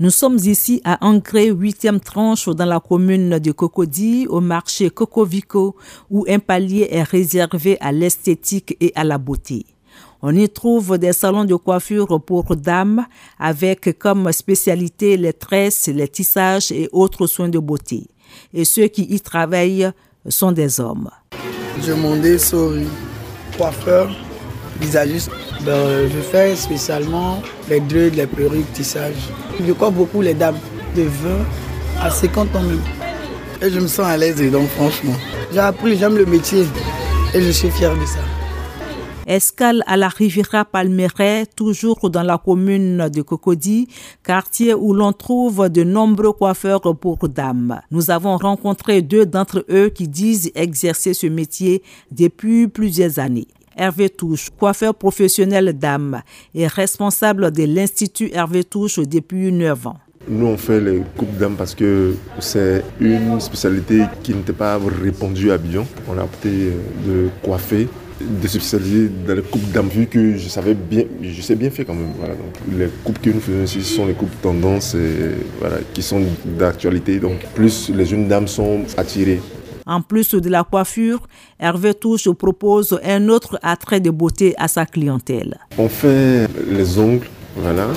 Nous sommes ici à Angré, 8e tranche, dans la commune de Cocody, au marché Cocovico, où un palier est réservé à l'esthétique et à la beauté. On y trouve des salons de coiffure pour dames avec comme spécialité les tresses, les tissages et autres soins de beauté. Et ceux qui y travaillent sont des hommes. Je m'en coiffeur, visagiste. Ben, je fais spécialement les dreads, les perruques, tissage. Je crois beaucoup les dames de 20 à 50 ans même. Et je me sens à l'aise donc franchement. J'ai appris, j'aime le métier et je suis fier de ça. Escale à la Riviera Palmeraie, toujours dans la commune de Cocody, quartier où l'on trouve de nombreux coiffeurs pour dames. Nous avons rencontré deux d'entre eux qui disent exercer ce métier depuis plusieurs années. Hervé Touche, coiffeur professionnel d'âme et responsable de l'Institut Hervé Touche depuis 9 ans. Nous, on fait les coupes d'âme parce que c'est une spécialité qui n'était pas répandue à Billon. On a opté de coiffer, de se spécialiser dans les coupes d'âme vu que je savais bien, je sais bien faire quand même. Les coupes que nous faisons ici sont les coupes tendances voilà, qui sont d'actualité. Donc plus les jeunes dames sont attirées en plus de la coiffure, Hervé Touche propose un autre attrait de beauté à sa clientèle. On fait les ongles, voilà,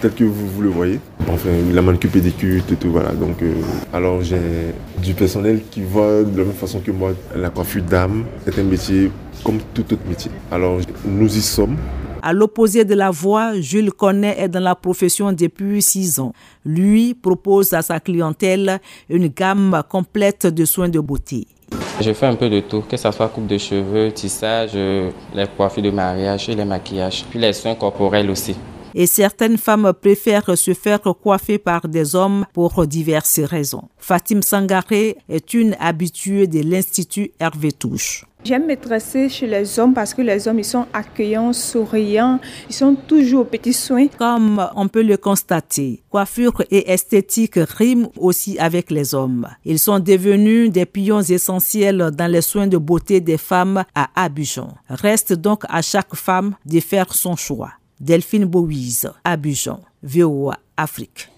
tel que vous, vous le voyez. Enfin, la manucure pédicure, tout, tout voilà. Donc, euh, alors j'ai du personnel qui voit de la même façon que moi la coiffure d'âme est un métier comme tout autre métier. Alors nous y sommes. À l'opposé de la voix, Jules Connet est dans la profession depuis six ans. Lui propose à sa clientèle une gamme complète de soins de beauté. Je fais un peu de tout, que ce soit coupe de cheveux, tissage, euh, les coiffures de mariage et les maquillages, puis les soins corporels aussi. Et certaines femmes préfèrent se faire coiffer par des hommes pour diverses raisons. Fatim Sangaré est une habituée de l'Institut Hervé Touche. J'aime me tresser chez les hommes parce que les hommes, ils sont accueillants, souriants, ils sont toujours aux petits soins. Comme on peut le constater, coiffure et esthétique riment aussi avec les hommes. Ils sont devenus des pions essentiels dans les soins de beauté des femmes à Abidjan. Reste donc à chaque femme de faire son choix. Delphine Bouise, Abidjan, VOA Afrique.